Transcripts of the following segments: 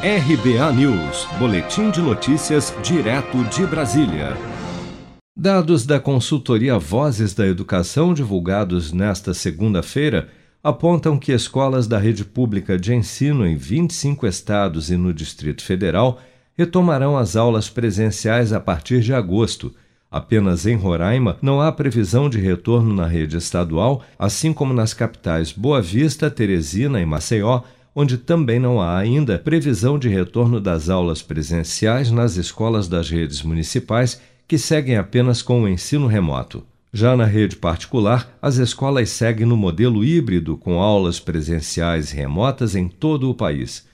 RBA News, Boletim de Notícias, direto de Brasília. Dados da consultoria Vozes da Educação, divulgados nesta segunda-feira, apontam que escolas da rede pública de ensino em 25 estados e no Distrito Federal retomarão as aulas presenciais a partir de agosto. Apenas em Roraima não há previsão de retorno na rede estadual, assim como nas capitais Boa Vista, Teresina e Maceió onde também não há ainda previsão de retorno das aulas presenciais nas escolas das redes municipais, que seguem apenas com o ensino remoto. Já na rede particular, as escolas seguem no modelo híbrido, com aulas presenciais remotas em todo o país.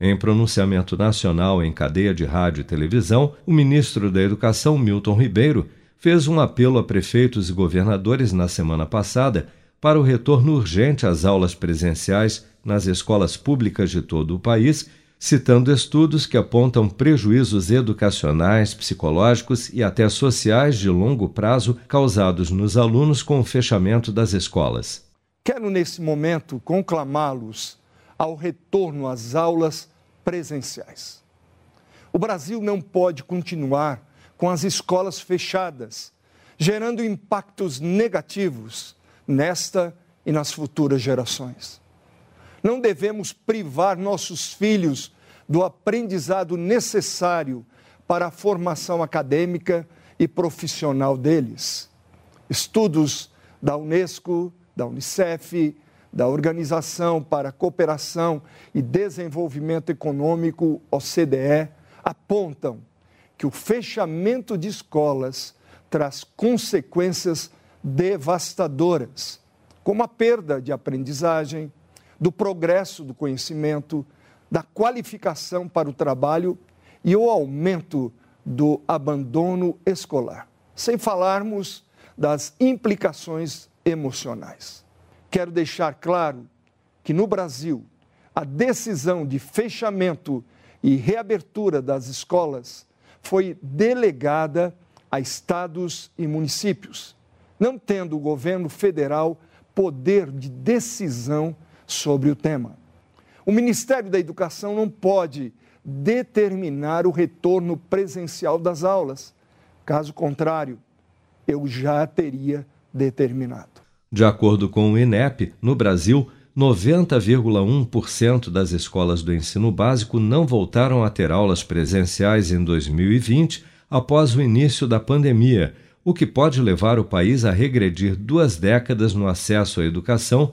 Em pronunciamento nacional em cadeia de rádio e televisão, o ministro da Educação, Milton Ribeiro, fez um apelo a prefeitos e governadores na semana passada para o retorno urgente às aulas presenciais nas escolas públicas de todo o país, citando estudos que apontam prejuízos educacionais, psicológicos e até sociais de longo prazo causados nos alunos com o fechamento das escolas. Quero, nesse momento, conclamá-los ao retorno às aulas presenciais. O Brasil não pode continuar com as escolas fechadas, gerando impactos negativos nesta e nas futuras gerações. Não devemos privar nossos filhos do aprendizado necessário para a formação acadêmica e profissional deles. Estudos da Unesco, da Unicef, da Organização para a Cooperação e Desenvolvimento Econômico, OCDE, apontam que o fechamento de escolas traz consequências devastadoras, como a perda de aprendizagem, do progresso do conhecimento, da qualificação para o trabalho e o aumento do abandono escolar, sem falarmos das implicações emocionais. Quero deixar claro que no Brasil, a decisão de fechamento e reabertura das escolas foi delegada a estados e municípios não tendo o governo federal poder de decisão sobre o tema. O Ministério da Educação não pode determinar o retorno presencial das aulas. Caso contrário, eu já teria determinado. De acordo com o INEP, no Brasil, 90,1% das escolas do ensino básico não voltaram a ter aulas presenciais em 2020 após o início da pandemia o que pode levar o país a regredir duas décadas no acesso à educação,